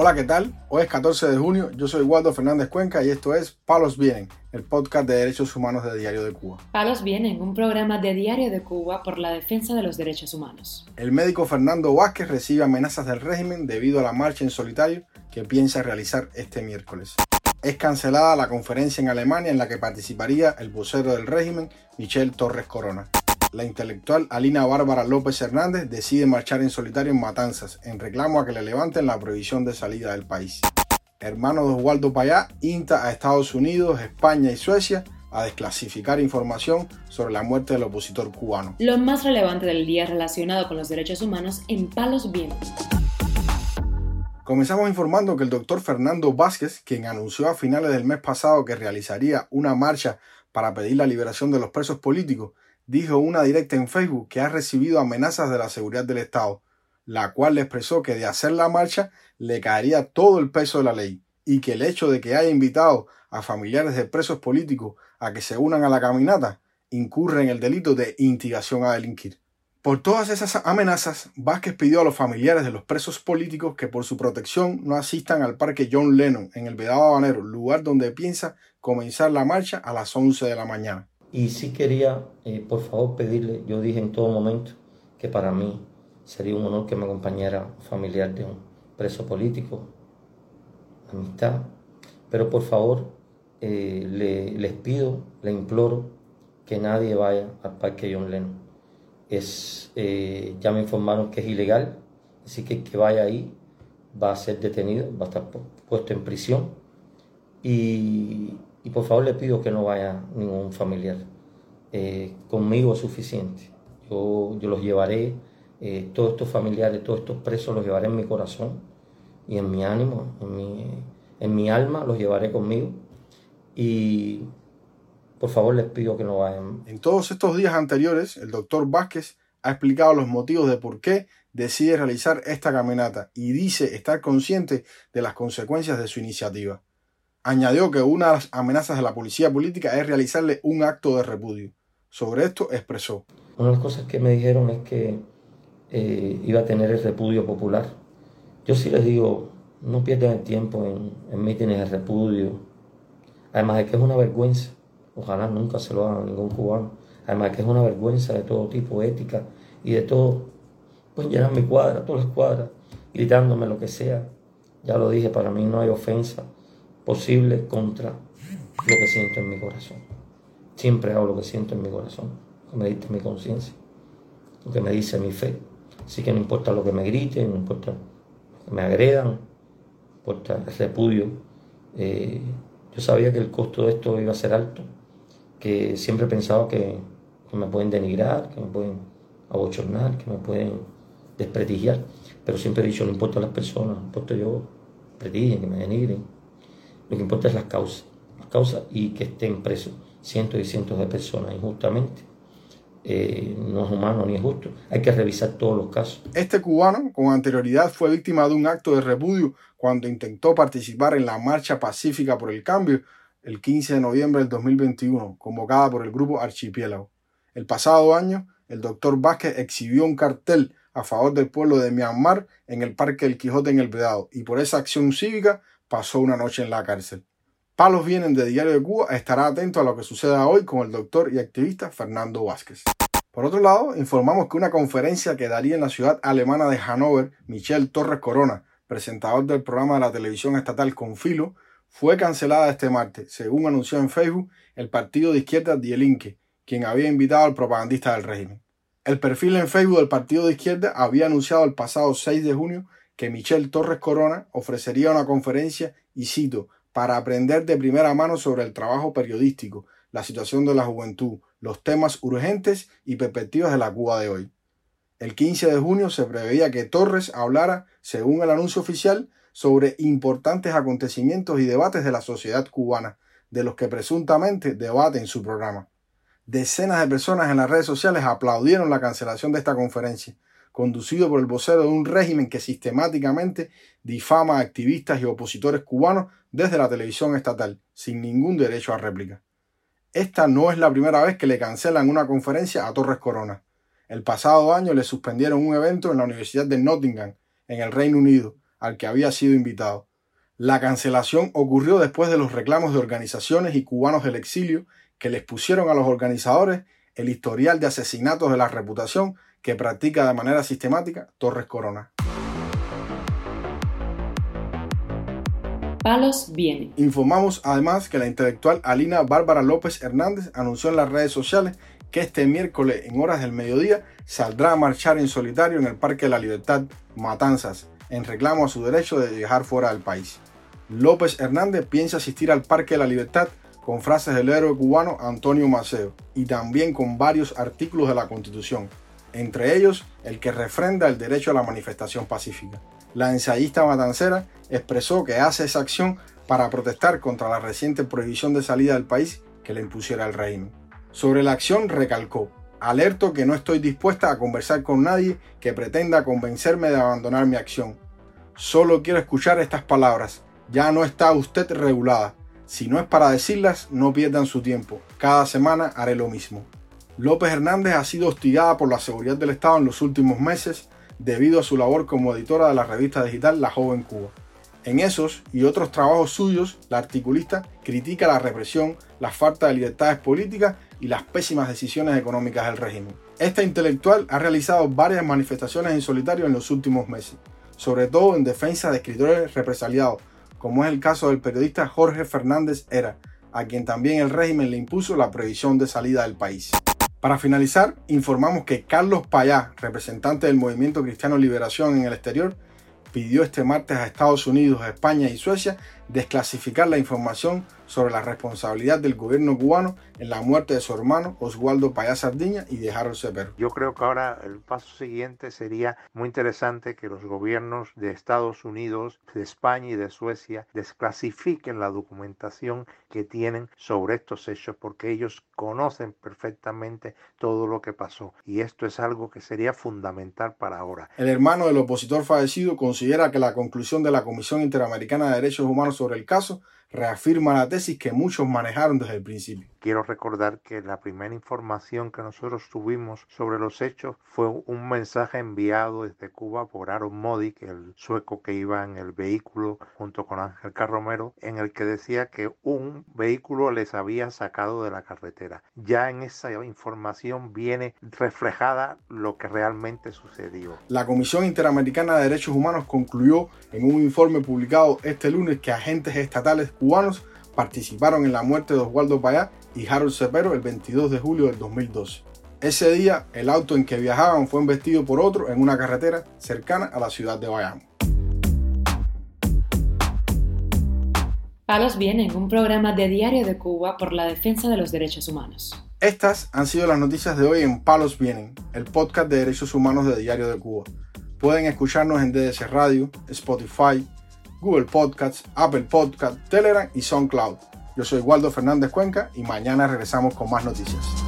Hola, ¿qué tal? Hoy es 14 de junio, yo soy Waldo Fernández Cuenca y esto es Palos Vienen, el podcast de derechos humanos de Diario de Cuba. Palos Vienen, un programa de Diario de Cuba por la defensa de los derechos humanos. El médico Fernando Vázquez recibe amenazas del régimen debido a la marcha en solitario que piensa realizar este miércoles. Es cancelada la conferencia en Alemania en la que participaría el vocero del régimen, Michel Torres Corona la intelectual Alina Bárbara López Hernández decide marchar en solitario en Matanzas, en reclamo a que le levanten la prohibición de salida del país. Hermano de Oswaldo Payá insta a Estados Unidos, España y Suecia a desclasificar información sobre la muerte del opositor cubano. Lo más relevante del día relacionado con los derechos humanos en Palos Vientos. Comenzamos informando que el doctor Fernando Vázquez, quien anunció a finales del mes pasado que realizaría una marcha para pedir la liberación de los presos políticos, dijo una directa en Facebook que ha recibido amenazas de la seguridad del Estado, la cual le expresó que de hacer la marcha le caería todo el peso de la ley y que el hecho de que haya invitado a familiares de presos políticos a que se unan a la caminata incurre en el delito de instigación a delinquir. Por todas esas amenazas, Vázquez pidió a los familiares de los presos políticos que por su protección no asistan al Parque John Lennon en el Vedado Habanero, lugar donde piensa comenzar la marcha a las 11 de la mañana. Y sí quería, eh, por favor, pedirle, yo dije en todo momento que para mí sería un honor que me acompañara familiar de un preso político, amistad, pero por favor eh, les pido, le imploro que nadie vaya al Parque John Lennon. Es, eh, ya me informaron que es ilegal, así que que vaya ahí va a ser detenido, va a estar puesto en prisión y, y por favor le pido que no vaya ningún familiar. Eh, conmigo es suficiente. Yo, yo los llevaré, eh, todos estos familiares, todos estos presos los llevaré en mi corazón y en mi ánimo, en mi, en mi alma, los llevaré conmigo. Y por favor les pido que no vayan. En todos estos días anteriores, el doctor Vázquez ha explicado los motivos de por qué decide realizar esta caminata y dice estar consciente de las consecuencias de su iniciativa. Añadió que una de las amenazas de la policía política es realizarle un acto de repudio. Sobre esto expresó. Una de las cosas que me dijeron es que eh, iba a tener el repudio popular. Yo sí les digo, no pierdan el tiempo en, en mítines de repudio. Además de que es una vergüenza, ojalá nunca se lo hagan a ningún cubano. Además de que es una vergüenza de todo tipo, ética y de todo. Pues llenar mi cuadra, todas las cuadras, gritándome lo que sea. Ya lo dije, para mí no hay ofensa posible contra lo que siento en mi corazón. Siempre hago lo que siento en mi corazón, lo que me dice mi conciencia, lo que me dice mi fe. Así que no importa lo que me griten, no importa lo que me agredan, no importa el repudio. Eh, yo sabía que el costo de esto iba a ser alto, que siempre he pensado que, que me pueden denigrar, que me pueden abochornar, que me pueden desprestigiar, pero siempre he dicho, no importa las personas, no importa yo, prestigien, que me denigren, lo que importa es las causas, las causas y que estén presos cientos y cientos de personas injustamente. Eh, no es humano ni es justo. Hay que revisar todos los casos. Este cubano con anterioridad fue víctima de un acto de repudio cuando intentó participar en la Marcha Pacífica por el Cambio el 15 de noviembre del 2021, convocada por el grupo Archipiélago. El pasado año, el doctor Vázquez exhibió un cartel a favor del pueblo de Myanmar en el Parque del Quijote en el Vedado y por esa acción cívica pasó una noche en la cárcel. Palos Vienen de Diario de Cuba estará atento a lo que suceda hoy con el doctor y activista Fernando Vázquez. Por otro lado, informamos que una conferencia que daría en la ciudad alemana de Hannover, Michel Torres Corona, presentador del programa de la televisión estatal Confilo, fue cancelada este martes, según anunció en Facebook el partido de izquierda Die Linke, quien había invitado al propagandista del régimen. El perfil en Facebook del partido de izquierda había anunciado el pasado 6 de junio que Michel Torres Corona ofrecería una conferencia, y cito, para aprender de primera mano sobre el trabajo periodístico, la situación de la juventud, los temas urgentes y perspectivas de la Cuba de hoy. El 15 de junio se preveía que Torres hablara, según el anuncio oficial, sobre importantes acontecimientos y debates de la sociedad cubana, de los que presuntamente debate en su programa. Decenas de personas en las redes sociales aplaudieron la cancelación de esta conferencia, conducido por el vocero de un régimen que sistemáticamente difama a activistas y opositores cubanos desde la televisión estatal, sin ningún derecho a réplica. Esta no es la primera vez que le cancelan una conferencia a Torres Corona. El pasado año le suspendieron un evento en la Universidad de Nottingham, en el Reino Unido, al que había sido invitado. La cancelación ocurrió después de los reclamos de organizaciones y cubanos del exilio que les pusieron a los organizadores el historial de asesinatos de la reputación que practica de manera sistemática Torres Corona. Palos viene. Informamos además que la intelectual Alina Bárbara López Hernández anunció en las redes sociales que este miércoles en horas del mediodía saldrá a marchar en solitario en el Parque de la Libertad Matanzas en reclamo a su derecho de viajar fuera del país. López Hernández piensa asistir al Parque de la Libertad con frases del héroe cubano Antonio Maceo y también con varios artículos de la Constitución, entre ellos el que refrenda el derecho a la manifestación pacífica. La ensayista matancera expresó que hace esa acción para protestar contra la reciente prohibición de salida del país que le impusiera el régimen. Sobre la acción recalcó, alerto que no estoy dispuesta a conversar con nadie que pretenda convencerme de abandonar mi acción. Solo quiero escuchar estas palabras, ya no está usted regulada. Si no es para decirlas, no pierdan su tiempo. Cada semana haré lo mismo. López Hernández ha sido hostigada por la seguridad del Estado en los últimos meses debido a su labor como editora de la revista digital La Joven Cuba. En esos y otros trabajos suyos, la articulista critica la represión, la falta de libertades políticas y las pésimas decisiones económicas del régimen. Esta intelectual ha realizado varias manifestaciones en solitario en los últimos meses, sobre todo en defensa de escritores represaliados, como es el caso del periodista Jorge Fernández Era, a quien también el régimen le impuso la prohibición de salida del país. Para finalizar, informamos que Carlos Payá, representante del Movimiento Cristiano Liberación en el exterior, pidió este martes a Estados Unidos, España y Suecia desclasificar la información sobre la responsabilidad del gobierno cubano en la muerte de su hermano Oswaldo Payá Sardiña y de Harold Cepero. Yo creo que ahora el paso siguiente sería muy interesante que los gobiernos de Estados Unidos, de España y de Suecia desclasifiquen la documentación que tienen sobre estos hechos porque ellos conocen perfectamente todo lo que pasó y esto es algo que sería fundamental para ahora. El hermano del opositor fallecido considera que la conclusión de la Comisión Interamericana de Derechos Humanos sobre el caso reafirma la tesis que muchos manejaron desde el principio. Quiero recordar que la primera información que nosotros tuvimos sobre los hechos fue un mensaje enviado desde Cuba por Aaron Modi, el sueco que iba en el vehículo junto con Ángel Carromero, en el que decía que un vehículo les había sacado de la carretera. Ya en esa información viene reflejada lo que realmente sucedió. La Comisión Interamericana de Derechos Humanos concluyó en un informe publicado este lunes que agentes estatales cubanos participaron en la muerte de Oswaldo Payá y Harold Cepero el 22 de julio del 2012. Ese día, el auto en que viajaban fue embestido por otro en una carretera cercana a la ciudad de Bayamo. Palos Vienen, un programa de Diario de Cuba por la defensa de los derechos humanos. Estas han sido las noticias de hoy en Palos Vienen, el podcast de derechos humanos de Diario de Cuba. Pueden escucharnos en DDC Radio, Spotify, Google Podcasts, Apple Podcasts, Telegram y SoundCloud. Yo soy Waldo Fernández Cuenca y mañana regresamos con más noticias.